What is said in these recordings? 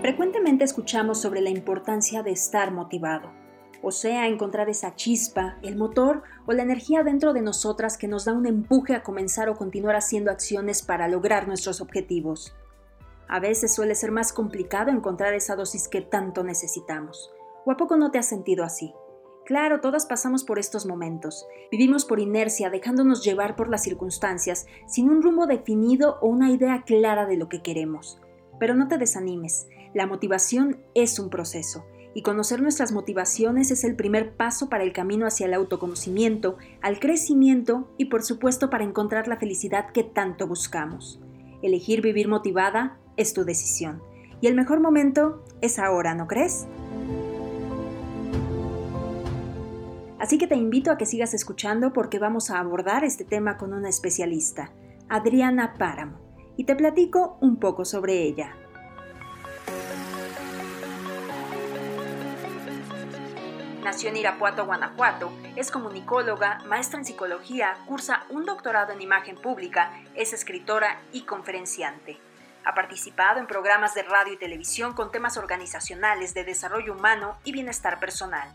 Frecuentemente escuchamos sobre la importancia de estar motivado, o sea, encontrar esa chispa, el motor o la energía dentro de nosotras que nos da un empuje a comenzar o continuar haciendo acciones para lograr nuestros objetivos. A veces suele ser más complicado encontrar esa dosis que tanto necesitamos. ¿O a poco no te has sentido así? Claro, todas pasamos por estos momentos. Vivimos por inercia, dejándonos llevar por las circunstancias, sin un rumbo definido o una idea clara de lo que queremos. Pero no te desanimes, la motivación es un proceso y conocer nuestras motivaciones es el primer paso para el camino hacia el autoconocimiento, al crecimiento y por supuesto para encontrar la felicidad que tanto buscamos. Elegir vivir motivada es tu decisión y el mejor momento es ahora, ¿no crees? Así que te invito a que sigas escuchando porque vamos a abordar este tema con una especialista, Adriana Páramo, y te platico un poco sobre ella. Nació en Irapuato, Guanajuato, es comunicóloga, maestra en psicología, cursa un doctorado en imagen pública, es escritora y conferenciante. Ha participado en programas de radio y televisión con temas organizacionales de desarrollo humano y bienestar personal.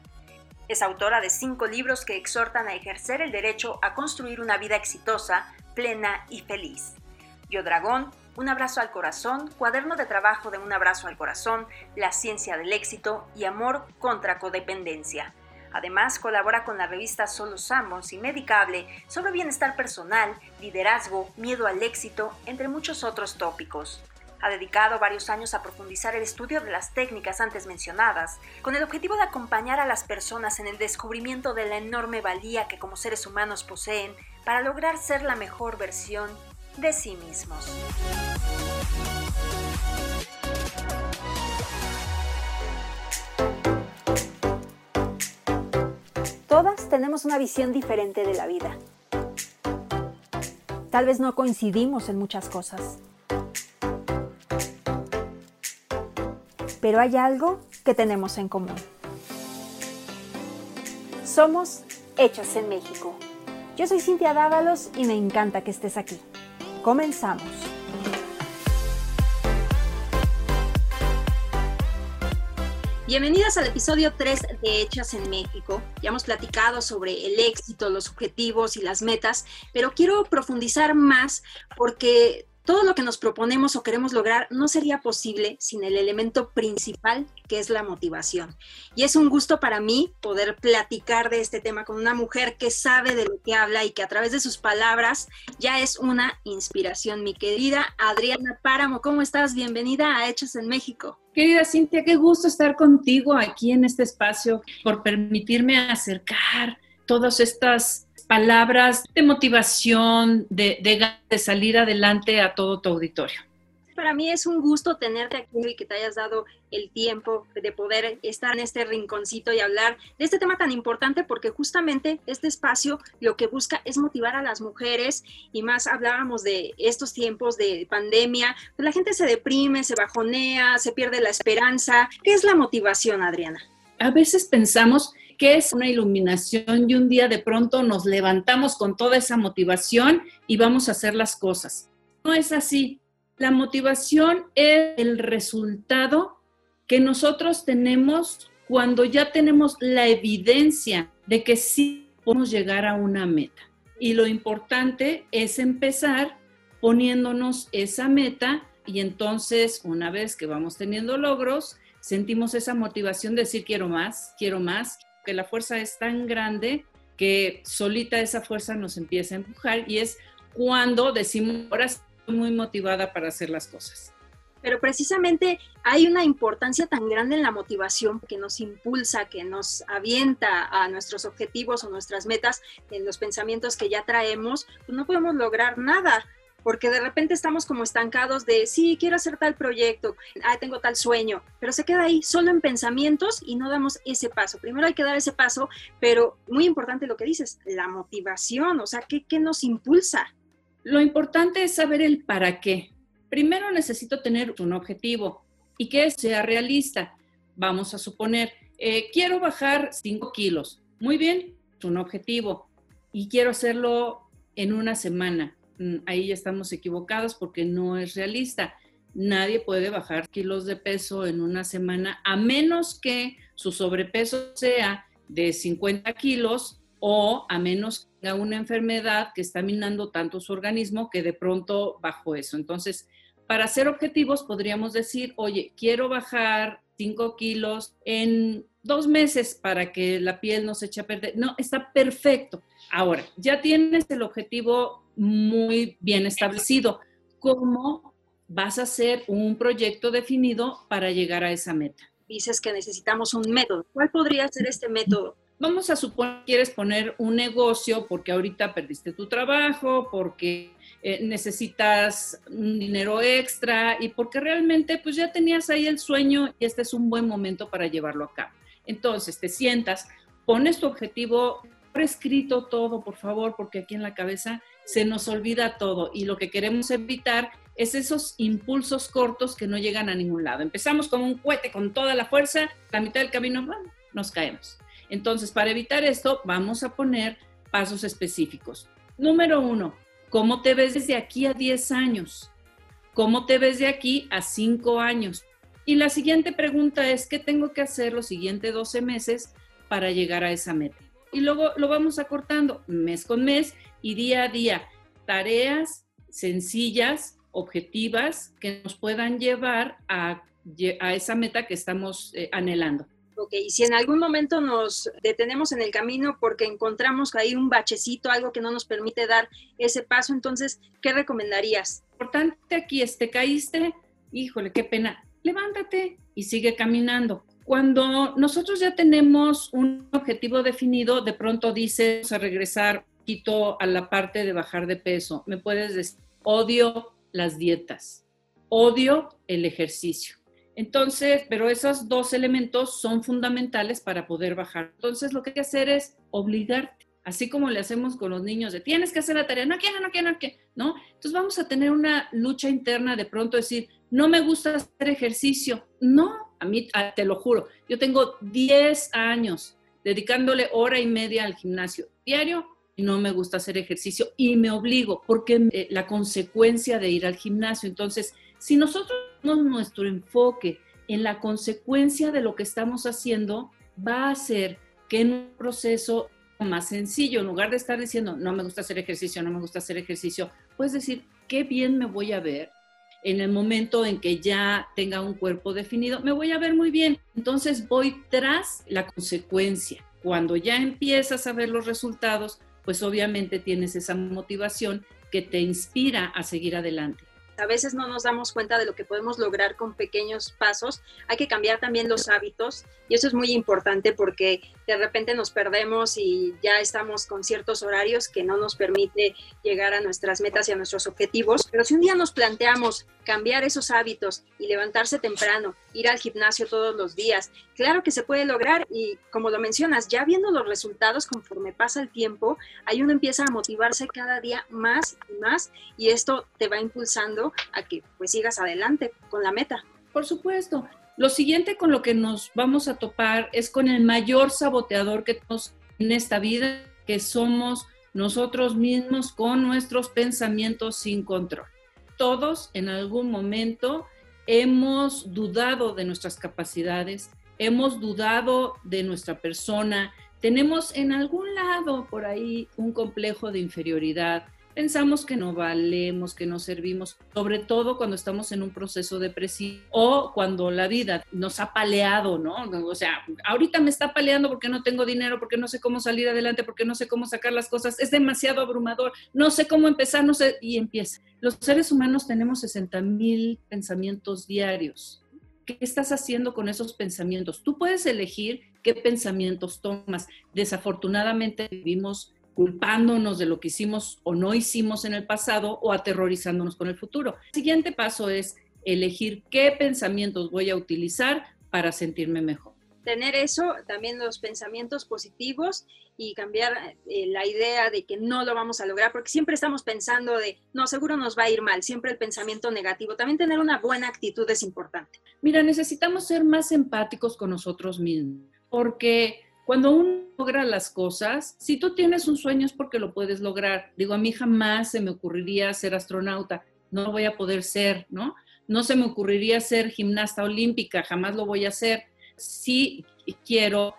Es autora de cinco libros que exhortan a ejercer el derecho a construir una vida exitosa, plena y feliz. Yo Dragón, Un abrazo al corazón, Cuaderno de trabajo de Un abrazo al corazón, La ciencia del éxito y Amor contra codependencia. Además, colabora con la revista Solo Samos y Medicable sobre bienestar personal, liderazgo, miedo al éxito, entre muchos otros tópicos. Ha dedicado varios años a profundizar el estudio de las técnicas antes mencionadas, con el objetivo de acompañar a las personas en el descubrimiento de la enorme valía que como seres humanos poseen para lograr ser la mejor versión de sí mismos. Todas tenemos una visión diferente de la vida. Tal vez no coincidimos en muchas cosas. Pero hay algo que tenemos en común. Somos Hechas en México. Yo soy Cintia Dávalos y me encanta que estés aquí. Comenzamos. Bienvenidas al episodio 3 de Hechas en México. Ya hemos platicado sobre el éxito, los objetivos y las metas, pero quiero profundizar más porque todo lo que nos proponemos o queremos lograr no sería posible sin el elemento principal que es la motivación. Y es un gusto para mí poder platicar de este tema con una mujer que sabe de lo que habla y que a través de sus palabras ya es una inspiración. Mi querida Adriana Páramo, ¿cómo estás? Bienvenida a Hechos en México. Querida Cintia, qué gusto estar contigo aquí en este espacio por permitirme acercar todas estas palabras de motivación, de, de, salir adelante a todo tu auditorio. Para mí es un gusto tenerte aquí y que te hayas dado el tiempo de poder estar en este rinconcito y hablar de este tema tan importante porque justamente este espacio lo que busca es motivar a las mujeres y más hablábamos de estos tiempos de pandemia, pues la gente se deprime, se bajonea, se pierde la esperanza. ¿Qué es la motivación, Adriana? A veces pensamos que es una iluminación y un día de pronto nos levantamos con toda esa motivación y vamos a hacer las cosas. No es así. La motivación es el resultado que nosotros tenemos cuando ya tenemos la evidencia de que sí podemos llegar a una meta. Y lo importante es empezar poniéndonos esa meta y entonces una vez que vamos teniendo logros, sentimos esa motivación de decir quiero más, quiero más, que la fuerza es tan grande que solita esa fuerza nos empieza a empujar y es cuando decimos, ahora estoy muy motivada para hacer las cosas. Pero precisamente hay una importancia tan grande en la motivación que nos impulsa, que nos avienta a nuestros objetivos o nuestras metas, en los pensamientos que ya traemos, pues no podemos lograr nada porque de repente estamos como estancados de, sí, quiero hacer tal proyecto, ah, tengo tal sueño, pero se queda ahí solo en pensamientos y no damos ese paso. Primero hay que dar ese paso, pero muy importante lo que dices, la motivación, o sea, ¿qué, qué nos impulsa? Lo importante es saber el para qué. Primero necesito tener un objetivo y que sea realista. Vamos a suponer, eh, quiero bajar 5 kilos. Muy bien, un objetivo. Y quiero hacerlo en una semana ahí ya estamos equivocados porque no es realista. nadie puede bajar kilos de peso en una semana a menos que su sobrepeso sea de 50 kilos o a menos que tenga una enfermedad que está minando tanto su organismo que de pronto bajó eso. Entonces, para ser objetivos, podríamos decir, oye, quiero bajar 5 kilos en dos meses para que la piel no se eche a perder. No, está perfecto. Ahora, ya tienes el objetivo muy bien establecido. ¿Cómo vas a hacer un proyecto definido para llegar a esa meta? Dices que necesitamos un método. ¿Cuál podría ser este método? Vamos a suponer que quieres poner un negocio porque ahorita perdiste tu trabajo, porque eh, necesitas un dinero extra y porque realmente pues ya tenías ahí el sueño y este es un buen momento para llevarlo a cabo. Entonces te sientas, pones tu objetivo, escrito todo, por favor, porque aquí en la cabeza se nos olvida todo y lo que queremos evitar es esos impulsos cortos que no llegan a ningún lado. Empezamos como un cohete con toda la fuerza, la mitad del camino nos caemos. Entonces, para evitar esto, vamos a poner pasos específicos. Número uno, ¿cómo te ves desde aquí a 10 años? ¿Cómo te ves de aquí a 5 años? Y la siguiente pregunta es, ¿qué tengo que hacer los siguientes 12 meses para llegar a esa meta? Y luego lo vamos acortando mes con mes y día a día. Tareas sencillas, objetivas, que nos puedan llevar a, esa meta que estamos eh, anhelando. Ok, y si en algún momento nos detenemos en el camino porque encontramos ahí un bachecito, algo que no nos permite dar ese paso, entonces, ¿qué recomendarías? Importante aquí es, te caíste, híjole, qué pena, levántate y sigue caminando. Cuando nosotros ya tenemos un objetivo definido, de pronto dices a regresar quito a la parte de bajar de peso. Me puedes decir, odio las dietas, odio el ejercicio entonces, pero esos dos elementos son fundamentales para poder bajar. Entonces, lo que hay que hacer es obligarte, así como le hacemos con los niños de tienes que hacer la tarea, no quiero, no quiero, no quiero, ¿no? Entonces vamos a tener una lucha interna de pronto decir, no me gusta hacer ejercicio. No, mí, te lo juro, yo tengo 10 años dedicándole hora y media al gimnasio diario y no me gusta hacer ejercicio y me obligo porque eh, la consecuencia de ir al gimnasio. Entonces, si nosotros ponemos nuestro enfoque en la consecuencia de lo que estamos haciendo, va a hacer que en un proceso más sencillo, en lugar de estar diciendo, no me gusta hacer ejercicio, no me gusta hacer ejercicio, puedes decir, qué bien me voy a ver en el momento en que ya tenga un cuerpo definido, me voy a ver muy bien. Entonces voy tras la consecuencia. Cuando ya empiezas a ver los resultados, pues obviamente tienes esa motivación que te inspira a seguir adelante a veces no nos damos cuenta de lo que podemos lograr con pequeños pasos. Hay que cambiar también los hábitos y eso es muy importante porque de repente nos perdemos y ya estamos con ciertos horarios que no nos permite llegar a nuestras metas y a nuestros objetivos. Pero si un día nos planteamos cambiar esos hábitos y levantarse temprano, ir al gimnasio todos los días, claro que se puede lograr y como lo mencionas, ya viendo los resultados conforme pasa el tiempo, ahí uno empieza a motivarse cada día más y más y esto te va impulsando a que pues sigas adelante con la meta. Por supuesto. Lo siguiente con lo que nos vamos a topar es con el mayor saboteador que tenemos en esta vida, que somos nosotros mismos con nuestros pensamientos sin control. Todos en algún momento hemos dudado de nuestras capacidades, hemos dudado de nuestra persona, tenemos en algún lado por ahí un complejo de inferioridad, pensamos que no valemos, que no servimos, sobre todo cuando estamos en un proceso depresivo o cuando la vida nos ha paleado, ¿no? O sea, ahorita me está paleando porque no tengo dinero, porque no sé cómo salir adelante, porque no sé cómo sacar las cosas, es demasiado abrumador, no sé cómo empezar, no sé, y empieza. Los seres humanos tenemos 60 mil pensamientos diarios. ¿Qué estás haciendo con esos pensamientos? Tú puedes elegir qué pensamientos tomas. Desafortunadamente vivimos culpándonos de lo que hicimos o no hicimos en el pasado o aterrorizándonos con el futuro. El siguiente paso es elegir qué pensamientos voy a utilizar para sentirme mejor. Tener eso, también los pensamientos positivos y cambiar eh, la idea de que no lo vamos a lograr, porque siempre estamos pensando de, no, seguro nos va a ir mal, siempre el pensamiento negativo. También tener una buena actitud es importante. Mira, necesitamos ser más empáticos con nosotros mismos, porque cuando uno logra las cosas, si tú tienes un sueño es porque lo puedes lograr. Digo, a mí jamás se me ocurriría ser astronauta, no lo voy a poder ser, ¿no? no se me ocurriría ser gimnasta olímpica, jamás lo voy a hacer. Sí quiero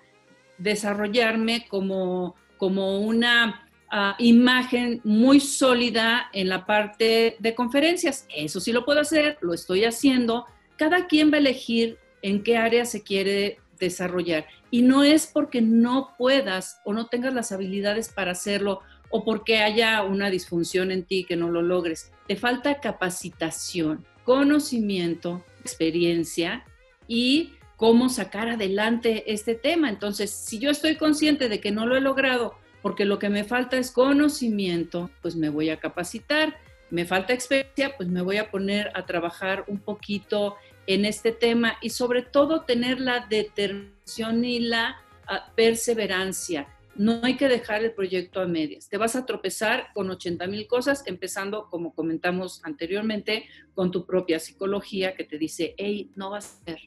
desarrollarme como, como una ah, imagen muy sólida en la parte de conferencias. Eso sí lo puedo hacer, lo estoy haciendo. Cada quien va a elegir en qué área se quiere desarrollar. Y no es porque no puedas o no tengas las habilidades para hacerlo o porque haya una disfunción en ti que no lo logres. Te falta capacitación, conocimiento, experiencia y cómo sacar adelante este tema. Entonces, si yo estoy consciente de que no lo he logrado porque lo que me falta es conocimiento, pues me voy a capacitar. Me falta experiencia, pues me voy a poner a trabajar un poquito en este tema y sobre todo tener la determinación y la ah, perseverancia. No hay que dejar el proyecto a medias. Te vas a tropezar con 80 mil cosas, empezando, como comentamos anteriormente, con tu propia psicología que te dice, hey, no vas a ser.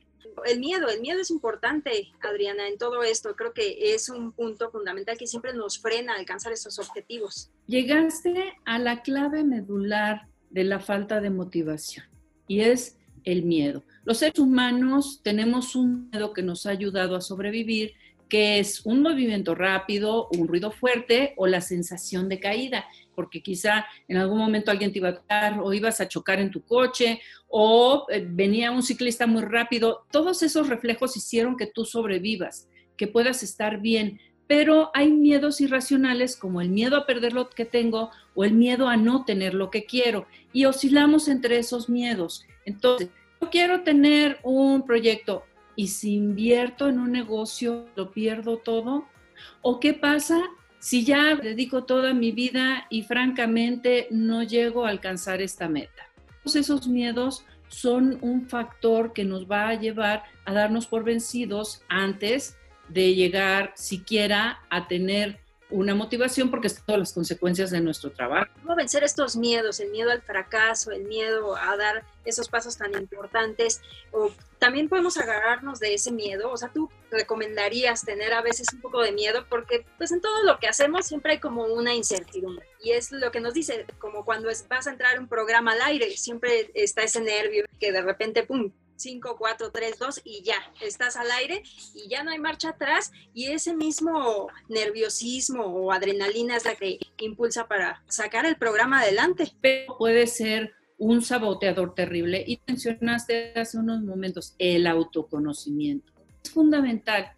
El miedo, el miedo es importante, Adriana, en todo esto. Creo que es un punto fundamental que siempre nos frena a alcanzar esos objetivos. Llegaste a la clave medular de la falta de motivación y es el miedo. Los seres humanos tenemos un miedo que nos ha ayudado a sobrevivir, que es un movimiento rápido, un ruido fuerte o la sensación de caída, porque quizá en algún momento alguien te iba a tocar o ibas a chocar en tu coche o eh, venía un ciclista muy rápido. Todos esos reflejos hicieron que tú sobrevivas, que puedas estar bien, pero hay miedos irracionales como el miedo a perder lo que tengo o el miedo a no tener lo que quiero y oscilamos entre esos miedos. Entonces, yo quiero tener un proyecto y si invierto en un negocio, lo pierdo todo. ¿O qué pasa si ya dedico toda mi vida y francamente no llego a alcanzar esta meta? Todos esos miedos son un factor que nos va a llevar a darnos por vencidos antes de llegar siquiera a tener una motivación porque es todas las consecuencias de nuestro trabajo. ¿Cómo vencer estos miedos? El miedo al fracaso, el miedo a dar esos pasos tan importantes. O también podemos agarrarnos de ese miedo. O sea, tú recomendarías tener a veces un poco de miedo porque pues en todo lo que hacemos siempre hay como una incertidumbre. Y es lo que nos dice, como cuando vas a entrar un programa al aire, siempre está ese nervio que de repente, ¡pum!, 5, 4, 3, 2 y ya, estás al aire y ya no hay marcha atrás y ese mismo nerviosismo o adrenalina es la que impulsa para sacar el programa adelante. Pero puede ser un saboteador terrible y mencionaste hace unos momentos el autoconocimiento. Es fundamental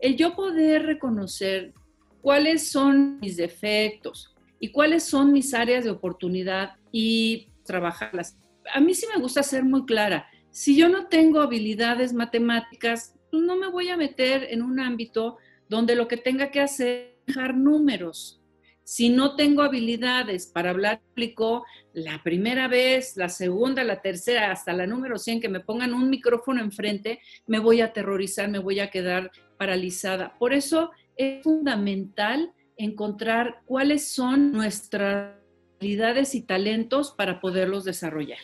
el yo poder reconocer cuáles son mis defectos y cuáles son mis áreas de oportunidad y trabajarlas. A mí sí me gusta ser muy clara si yo no tengo habilidades matemáticas, pues no me voy a meter en un ámbito donde lo que tenga que hacer es dejar números. Si no tengo habilidades para hablar público, la primera vez, la segunda, la tercera, hasta la número 100, que me pongan un micrófono enfrente, me voy a aterrorizar, me voy a quedar paralizada. Por eso es fundamental encontrar cuáles son nuestras habilidades y talentos para poderlos desarrollar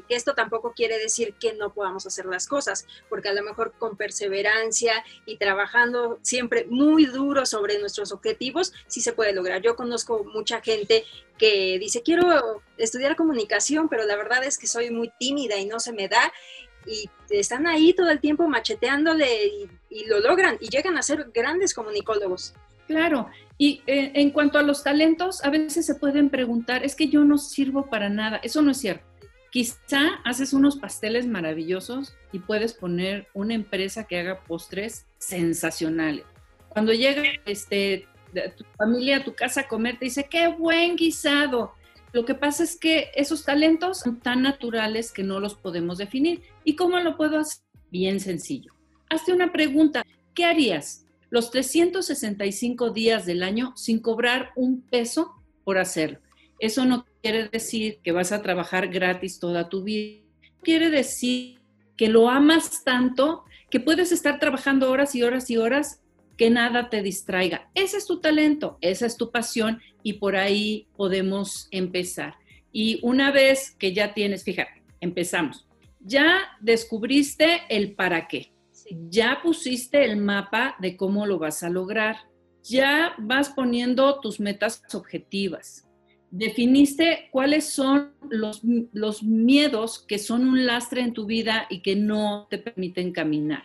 que esto tampoco quiere decir que no podamos hacer las cosas, porque a lo mejor con perseverancia y trabajando siempre muy duro sobre nuestros objetivos, sí se puede lograr. Yo conozco mucha gente que dice, quiero estudiar comunicación, pero la verdad es que soy muy tímida y no se me da. Y están ahí todo el tiempo macheteándole y, lo logran y llegan a ser grandes comunicólogos. Claro, y eh, en cuanto a los talentos, a veces se pueden preguntar, es que yo no sirvo para nada. Eso no es cierto. Quizá haces unos pasteles maravillosos y puedes poner una empresa que haga postres sensacionales. Cuando llega este, tu familia a tu casa a comer, te dice, qué buen guisado. Lo que pasa es que esos talentos son tan naturales que no los podemos definir. ¿Y cómo lo puedo hacer? Bien sencillo. Hazte una pregunta. ¿Qué harías los 365 días del año sin cobrar un peso por hacerlo? Eso no quiere decir que vas a trabajar gratis toda tu vida. Quiere decir que lo amas tanto que puedes estar trabajando horas y horas y horas que nada te distraiga. Ese es tu talento, esa es tu pasión y por ahí podemos empezar. Y una vez que ya tienes, fíjate, empezamos. Ya descubriste el para qué. Ya pusiste el mapa de cómo lo vas a lograr. Ya vas poniendo tus metas objetivas definiste cuáles son los, los miedos que son un lastre en tu vida y que no te permiten caminar.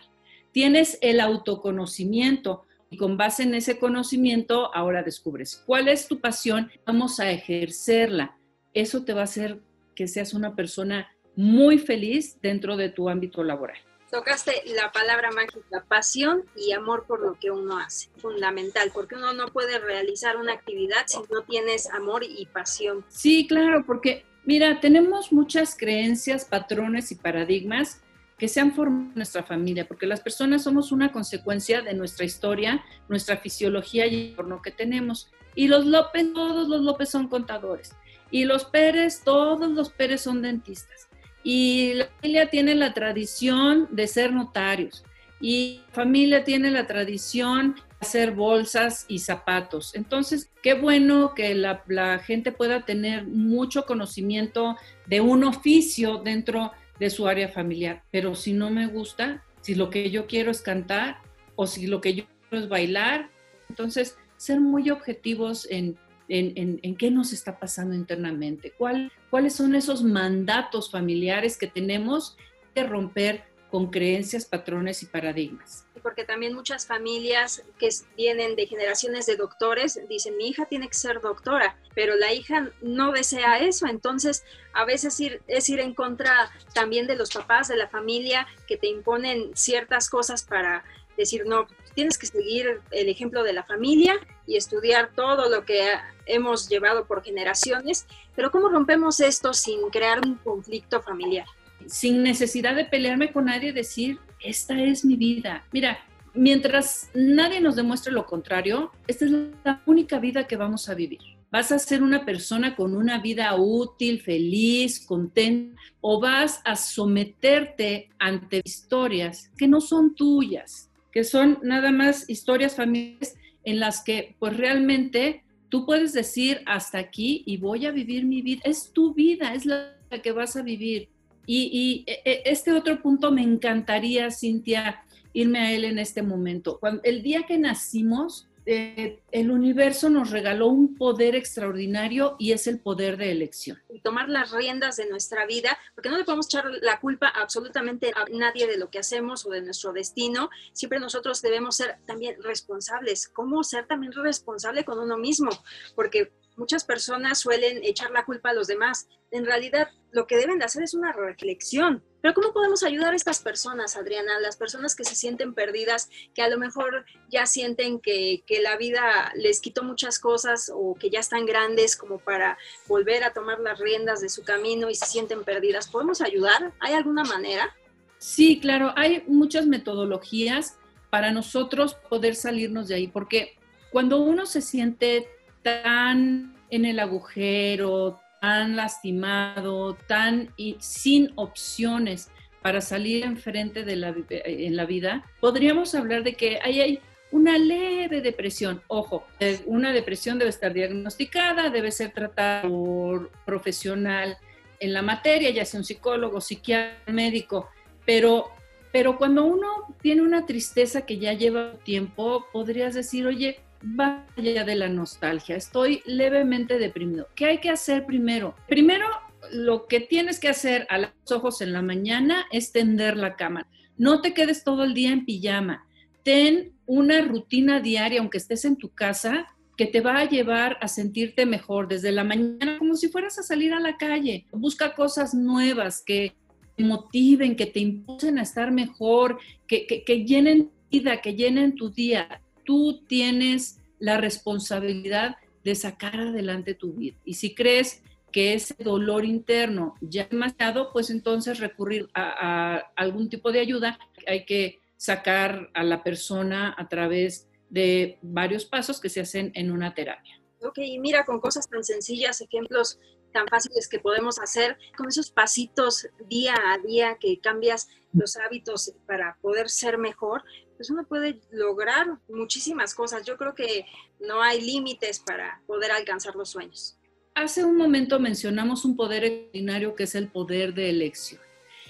Tienes el autoconocimiento y con base en ese conocimiento ahora descubres cuál es tu pasión, vamos a ejercerla. Eso te va a hacer que seas una persona muy feliz dentro de tu ámbito laboral. Tocaste la palabra mágica, pasión y amor por lo que uno hace, fundamental, porque uno no puede realizar una actividad si no tienes amor y pasión. Sí, claro, porque mira, tenemos muchas creencias, patrones y paradigmas que se han formado en nuestra familia, porque las personas somos una consecuencia de nuestra historia, nuestra fisiología y el entorno que tenemos. Y los López, todos los López son contadores. Y los Pérez, todos los Pérez son dentistas y la familia tiene la tradición de ser notarios y la familia tiene la tradición de hacer bolsas y zapatos. Entonces, qué bueno que la, gente pueda tener mucho conocimiento de un oficio dentro de su área familiar, pero si no me gusta, si lo que yo quiero es cantar o si lo que yo quiero es bailar, entonces ser muy objetivos en en, qué nos está pasando internamente, ¿Cuál, cuáles son esos mandatos familiares que tenemos que romper con creencias, patrones y paradigmas. Porque también muchas familias que vienen de generaciones de doctores dicen, mi hija tiene que ser doctora, pero la hija no desea eso, entonces a veces es ir en contra también de los papás, de la familia, que te imponen ciertas cosas para decir, no, tienes que seguir el ejemplo de la familia y estudiar todo lo que hemos llevado por generaciones, pero ¿cómo rompemos esto sin crear un conflicto familiar? Sin necesidad de pelearme con nadie, decir, esta es mi vida. Mira, mientras nadie nos demuestre lo contrario, esta es la única vida que vamos a vivir. ¿Vas a ser una persona con una vida útil, feliz, contenta? ¿O vas a someterte ante historias que no son tuyas, que son nada más historias familiares en las que pues realmente tú puedes decir hasta aquí y voy a vivir mi vida. Es tu vida, es la que vas a vivir. Y, e, e, este otro punto me encantaría, Cintia, irme a él en este momento. Cuando, el día que nacimos, eh, el universo nos regaló un poder extraordinario y es el poder de elección. Y tomar las riendas de nuestra vida, porque no le podemos echar la culpa absolutamente a nadie de lo que hacemos o de nuestro destino. Siempre nosotros debemos ser también responsables. ¿Cómo ser también responsable con uno mismo? Porque muchas personas suelen echar la culpa a los demás. En realidad, lo que deben de hacer es una reflexión. Pero ¿cómo podemos ayudar a estas personas, Adriana? Las personas que se sienten perdidas, que a lo mejor ya sienten que, que la vida les quitó muchas cosas o que ya están grandes como para volver a tomar las riendas de su camino y se sienten perdidas. ¿Podemos ayudar? ¿Hay alguna manera? Sí, claro, hay muchas metodologías para nosotros poder salirnos de ahí, porque cuando uno se siente tan en el agujero, tan lastimado, tan y sin opciones para salir enfrente de la, en la vida, podríamos hablar de que ahí hay una leve depresión. Ojo, una depresión debe estar diagnosticada, debe ser tratada por profesional en la materia, ya sea un psicólogo, psiquiatra, médico, pero, pero cuando uno tiene una tristeza que ya lleva tiempo, podrías decir, oye, vaya de la nostalgia, estoy levemente deprimido. ¿Qué hay que hacer primero? Primero, lo que tienes que hacer a los ojos en la mañana es tender la cama. No te quedes todo el día en pijama. Ten una rutina diaria, aunque estés en tu casa, que te va a llevar a sentirte mejor desde la mañana, como si fueras a salir a la calle. Busca cosas nuevas que te motiven, que te impulsen a estar mejor, que, que, que llenen vida, que llenen tu día tú tienes la responsabilidad de sacar adelante tu vida. Y si crees que ese dolor interno ya es demasiado, pues entonces recurrir a, algún tipo de ayuda. Hay que sacar a la persona a través de varios pasos que se hacen en una terapia. Ok, y mira, con cosas tan sencillas, ejemplos tan fáciles que podemos hacer, con esos pasitos día a día que cambias los hábitos para poder ser mejor, pues uno puede lograr muchísimas cosas. Yo creo que no hay límites para poder alcanzar los sueños. Hace un momento mencionamos un poder extraordinario que es el poder de elección.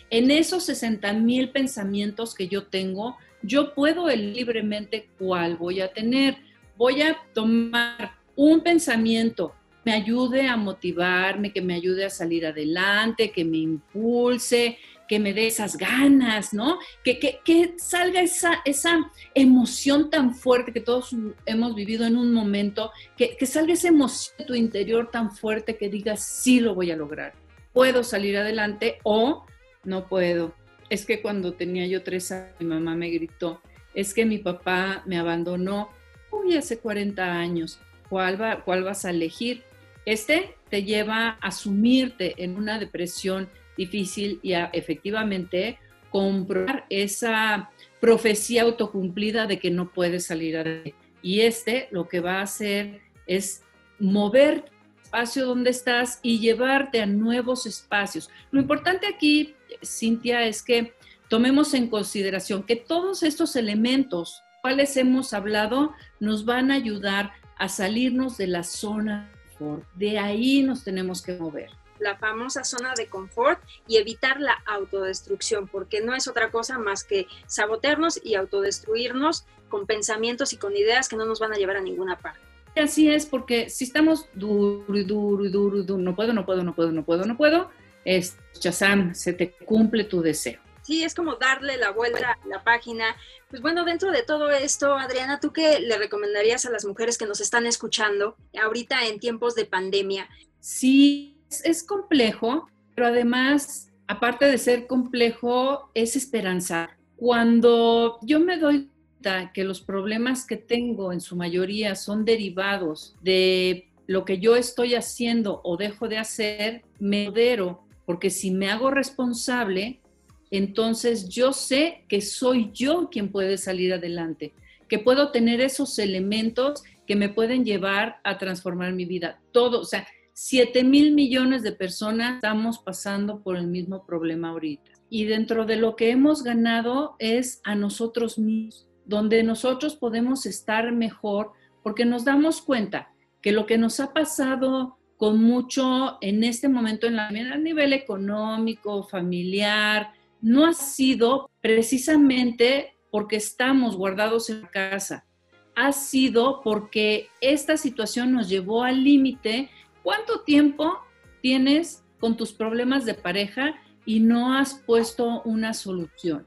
En esos 60 mil pensamientos que yo tengo, yo puedo libremente cuál voy a tener. Voy a tomar un pensamiento me ayude a motivarme, que me ayude a salir adelante, que me impulse, que me dé esas ganas, ¿no? Que, que, salga esa, esa emoción tan fuerte que todos hemos vivido en un momento, que, que salga esa emoción de tu interior tan fuerte que digas, sí lo voy a lograr, puedo salir adelante o no puedo. Es que cuando tenía yo tres años, mi mamá me gritó, es que mi papá me abandonó, uy, hace 40 años, ¿cuál, va, cuál vas a elegir? Este te lleva a sumirte en una depresión difícil y a efectivamente comprobar esa profecía autocumplida de que no puedes salir adelante. Y este lo que va a hacer es mover espacio donde estás y llevarte a nuevos espacios. Lo importante aquí, Cintia, es que tomemos en consideración que todos estos elementos, cuales hemos hablado, nos van a ayudar a salirnos de la zona de confort. De ahí nos tenemos que mover la famosa zona de confort y evitar la autodestrucción, porque no es otra cosa más que sabotearnos y autodestruirnos con pensamientos y con ideas que no nos van a llevar a ninguna parte. Así es, porque si estamos duro y duro y duro duro, no puedo, no puedo, no puedo, no puedo, no puedo, es Chazam, se te cumple tu deseo. Sí, es como darle la vuelta a la página. Pues bueno, dentro de todo esto, Adriana, ¿tú qué le recomendarías a las mujeres que nos están escuchando ahorita en tiempos de pandemia? Sí, es, complejo, pero además, aparte de ser complejo, es esperanzar. Cuando yo me doy cuenta que los problemas que tengo en su mayoría son derivados de lo que yo estoy haciendo o dejo de hacer, me modero, porque si me hago responsable, entonces yo sé que soy yo quien puede salir adelante, que puedo tener esos elementos que me pueden llevar a transformar mi vida. Todo, o sea, 7 mil millones de personas estamos pasando por el mismo problema ahorita. Y dentro de lo que hemos ganado es a nosotros mismos, donde nosotros podemos estar mejor porque nos damos cuenta que lo que nos ha pasado con mucho en este momento en la, a nivel económico, familiar, no ha sido precisamente porque estamos guardados en casa, ha sido porque esta situación nos llevó al límite ¿Cuánto tiempo tienes con tus problemas de pareja y no has puesto una solución?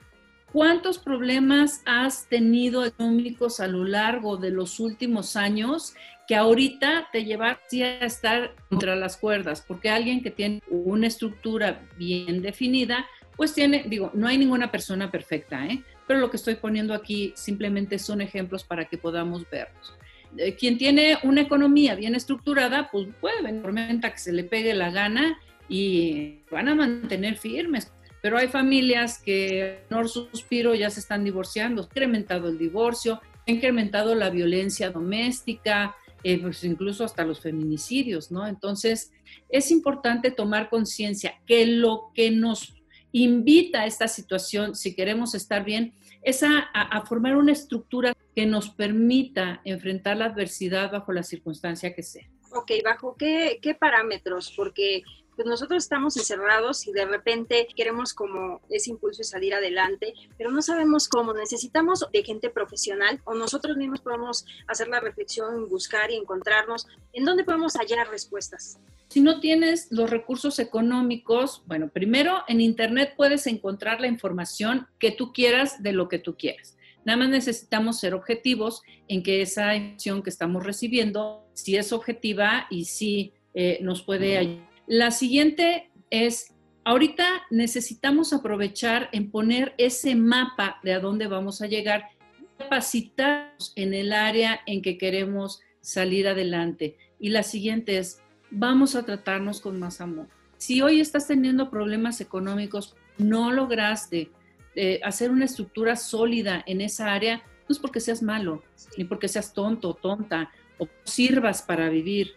¿Cuántos problemas has tenido económicos a lo largo de los últimos años que ahorita te llevan a estar contra las cuerdas? Porque alguien que tiene una estructura bien definida, pues tiene, digo, no hay ninguna persona perfecta, ¿eh? pero lo que estoy poniendo aquí simplemente son ejemplos para que podamos verlos. Eh, quien tiene una economía bien estructurada, pues puede venir tormenta que se le pegue la gana y van a mantener firmes. Pero hay familias que, no suspiro, ya se están divorciando, ha incrementado el divorcio, ha incrementado la violencia doméstica, eh, pues incluso hasta los feminicidios, ¿no? Entonces, es importante tomar conciencia que lo que nos invita a esta situación, si queremos estar bien, es a, formar una estructura que nos permita enfrentar la adversidad bajo la circunstancia que sea. Ok, ¿bajo qué, qué parámetros? Porque pues nosotros estamos encerrados y de repente queremos como ese impulso de salir adelante, pero no sabemos cómo. Necesitamos de gente profesional o nosotros mismos podemos hacer la reflexión, buscar y encontrarnos. ¿En dónde podemos hallar respuestas? Si no tienes los recursos económicos, bueno, primero en Internet puedes encontrar la información que tú quieras de lo que tú quieras. Nada más necesitamos ser objetivos en que esa información que estamos recibiendo, si es objetiva y si eh, nos puede ayudar. La siguiente es, ahorita necesitamos aprovechar en poner ese mapa de a dónde vamos a llegar, capacitarnos en el área en que queremos salir adelante. Y la siguiente es, vamos a tratarnos con más amor. Si hoy estás teniendo problemas económicos, no lograste eh, hacer una estructura sólida en esa área, no es porque seas malo, ni porque seas tonto o tonta, o sirvas para vivir,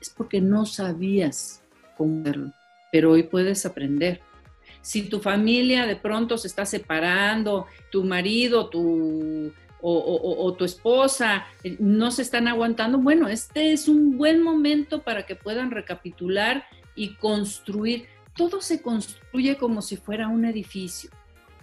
es porque no sabías cómo hacerlo, pero hoy puedes aprender. Si tu familia de pronto se está separando, tu marido, tu o, tu esposa eh, no se están aguantando, bueno, este es un buen momento para que puedan recapitular y construir. Todo se construye como si fuera un edificio.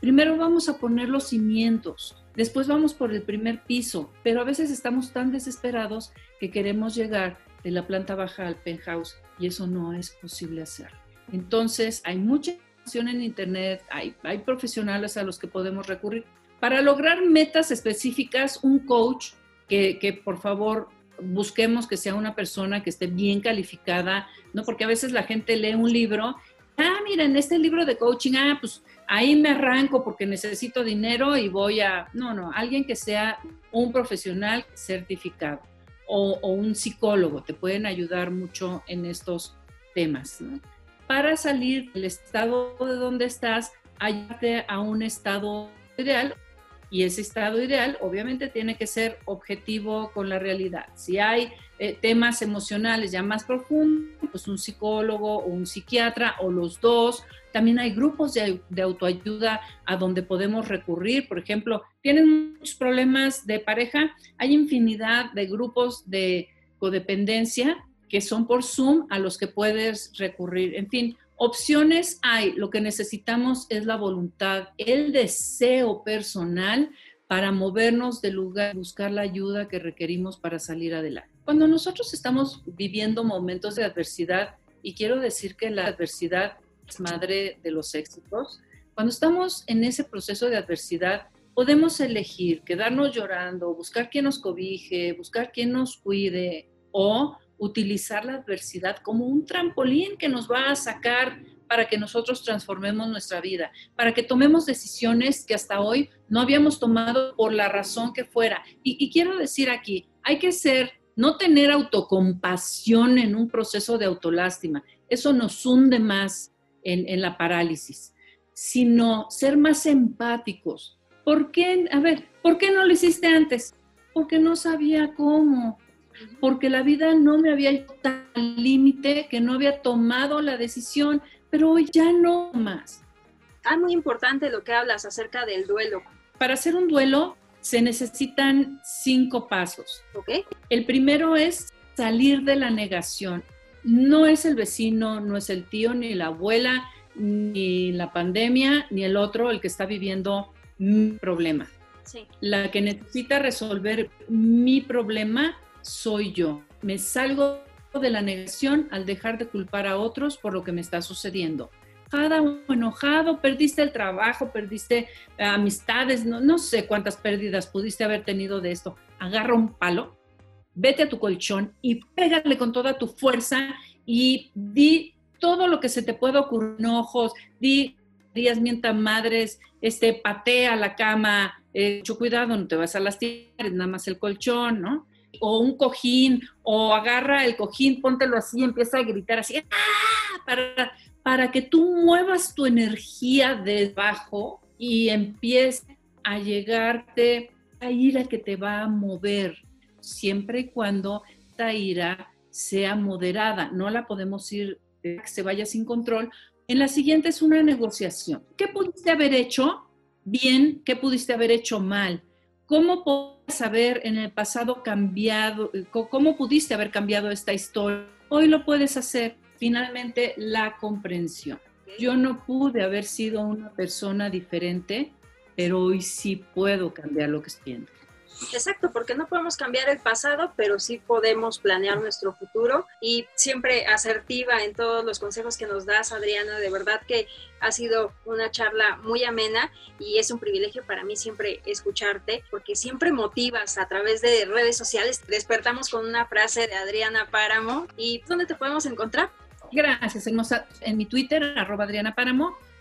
Primero vamos a poner los cimientos, después vamos por el primer piso, pero a veces estamos tan desesperados que queremos llegar de la planta baja al penthouse y eso no es posible hacer. Entonces, hay mucha información en Internet, hay, hay profesionales a los que podemos recurrir. Para lograr metas específicas, un coach que, que por favor busquemos que sea una persona que esté bien calificada, ¿no? Porque a veces la gente lee un libro, ah, mira, en este libro de coaching, ah, pues ahí me arranco porque necesito dinero y voy a, no, no, alguien que sea un profesional certificado o, un psicólogo, te pueden ayudar mucho en estos temas. Para salir del estado de donde estás, ayúdate a un estado ideal y ese estado ideal obviamente tiene que ser objetivo con la realidad. Si hay eh, temas emocionales ya más profundos, pues un psicólogo o un psiquiatra o los dos. También hay grupos de, de autoayuda a donde podemos recurrir. Por ejemplo, tienen muchos problemas de pareja. Hay infinidad de grupos de codependencia que son por Zoom a los que puedes recurrir. En fin, Opciones hay, lo que necesitamos es la voluntad, el deseo personal para movernos del lugar, buscar la ayuda que requerimos para salir adelante. Cuando nosotros estamos viviendo momentos de adversidad, y quiero decir que la adversidad es madre de los éxitos, cuando estamos en ese proceso de adversidad, podemos elegir quedarnos llorando, buscar quien nos cobije, buscar quien nos cuide o utilizar la adversidad como un trampolín que nos va a sacar para que nosotros transformemos nuestra vida, para que tomemos decisiones que hasta hoy no habíamos tomado por la razón que fuera. Y, quiero decir aquí, hay que ser, no tener autocompasión en un proceso de autolástima, eso nos hunde más en, en la parálisis, sino ser más empáticos. ¿Por qué? A ver, ¿por qué no lo hiciste antes? Porque no sabía cómo porque la vida no me había ido tan límite que no había tomado la decisión, pero hoy ya no más. Ah, muy importante lo que hablas acerca del duelo. Para hacer un duelo se necesitan cinco pasos. El primero es salir de la negación. No es el vecino, no es el tío, ni la abuela, ni la pandemia, ni el otro el que está viviendo mi problema. Sí. La que necesita resolver mi problema soy yo. Me salgo de la negación al dejar de culpar a otros por lo que me está sucediendo. Enojada o enojado, perdiste el trabajo, perdiste amistades, no, no sé cuántas pérdidas pudiste haber tenido de esto. Agarra un palo, vete a tu colchón y pégale con toda tu fuerza y di todo lo que se te pueda ocurrir en ojos, di días mienta madres, este, patea la cama, eh, mucho cuidado, no te vas a lastimar, nada más el colchón, ¿no? o un cojín, o agarra el cojín, póntelo así empieza a gritar así, ¡ah! Para que tú muevas tu energía debajo y empiece a llegarte a ira que te va a mover, siempre y cuando esta ira sea moderada, no la podemos ir que se vaya sin control. En la siguiente es una negociación. ¿Qué pudiste haber hecho bien? ¿Qué pudiste haber hecho mal? ¿Cómo puedes haber en el pasado cambiado, cómo pudiste haber cambiado esta historia? Hoy lo puedes hacer. Finalmente, la comprensión. Yo no pude haber sido una persona diferente, pero hoy sí puedo cambiar lo que siento. Exacto, porque no podemos cambiar el pasado, pero sí podemos planear nuestro futuro y siempre asertiva en todos los consejos que nos das, Adriana. De verdad que ha sido una charla muy amena y es un privilegio para mí siempre escucharte porque siempre motivas a través de redes sociales. Despertamos con una frase de Adriana Páramo y ¿dónde te podemos encontrar? Gracias, en, mi Twitter, arroba Adriana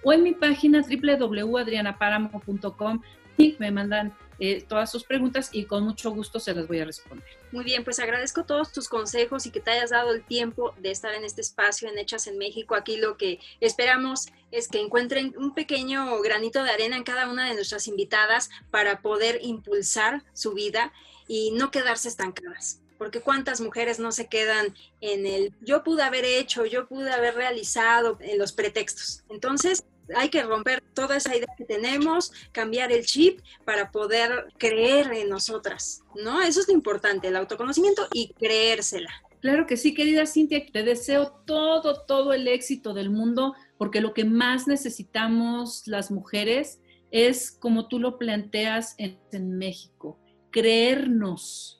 o en mi página www.adrianapáramo.com y me mandan eh, todas sus preguntas y con mucho gusto se las voy a responder. Muy bien, pues agradezco todos tus consejos y que te hayas dado el tiempo de estar en este espacio en Hechas en México. Aquí lo que esperamos es que encuentren un pequeño granito de arena en cada una de nuestras invitadas para poder impulsar su vida y no quedarse estancadas porque cuántas mujeres no se quedan en el yo pude haber hecho, yo pude haber realizado en los pretextos. Entonces, hay que romper toda esa idea que tenemos, cambiar el chip para poder creer en nosotras, ¿no? Eso es lo importante, el autoconocimiento y creérsela. Claro que sí, querida Cintia, te deseo todo, todo el éxito del mundo, porque lo que más necesitamos las mujeres es, como tú lo planteas en, en México, creernos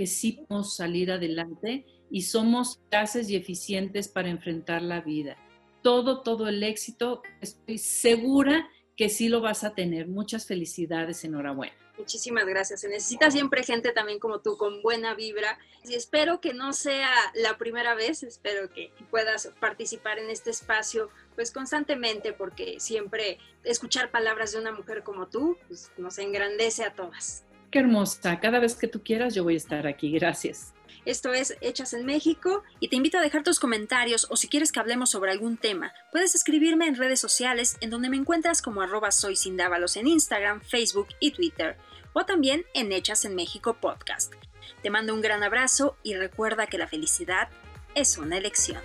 que sí podemos salir adelante y somos capaces y eficientes para enfrentar la vida. Todo, todo el éxito, estoy segura que sí lo vas a tener. Muchas felicidades, enhorabuena. Muchísimas gracias. Se necesita siempre gente también como tú, con buena vibra. Y espero que no sea la primera vez, espero que puedas participar en este espacio pues constantemente, porque siempre escuchar palabras de una mujer como tú pues, nos engrandece a todas. Qué hermosa. Cada vez que tú quieras, yo voy a estar aquí. Gracias. Esto es Hechas en México y te invito a dejar tus comentarios o si quieres que hablemos sobre algún tema, puedes escribirme en redes sociales en donde me encuentras como arroba soy en Instagram, Facebook y Twitter o también en Hechas en México podcast. Te mando un gran abrazo y recuerda que la felicidad es una elección.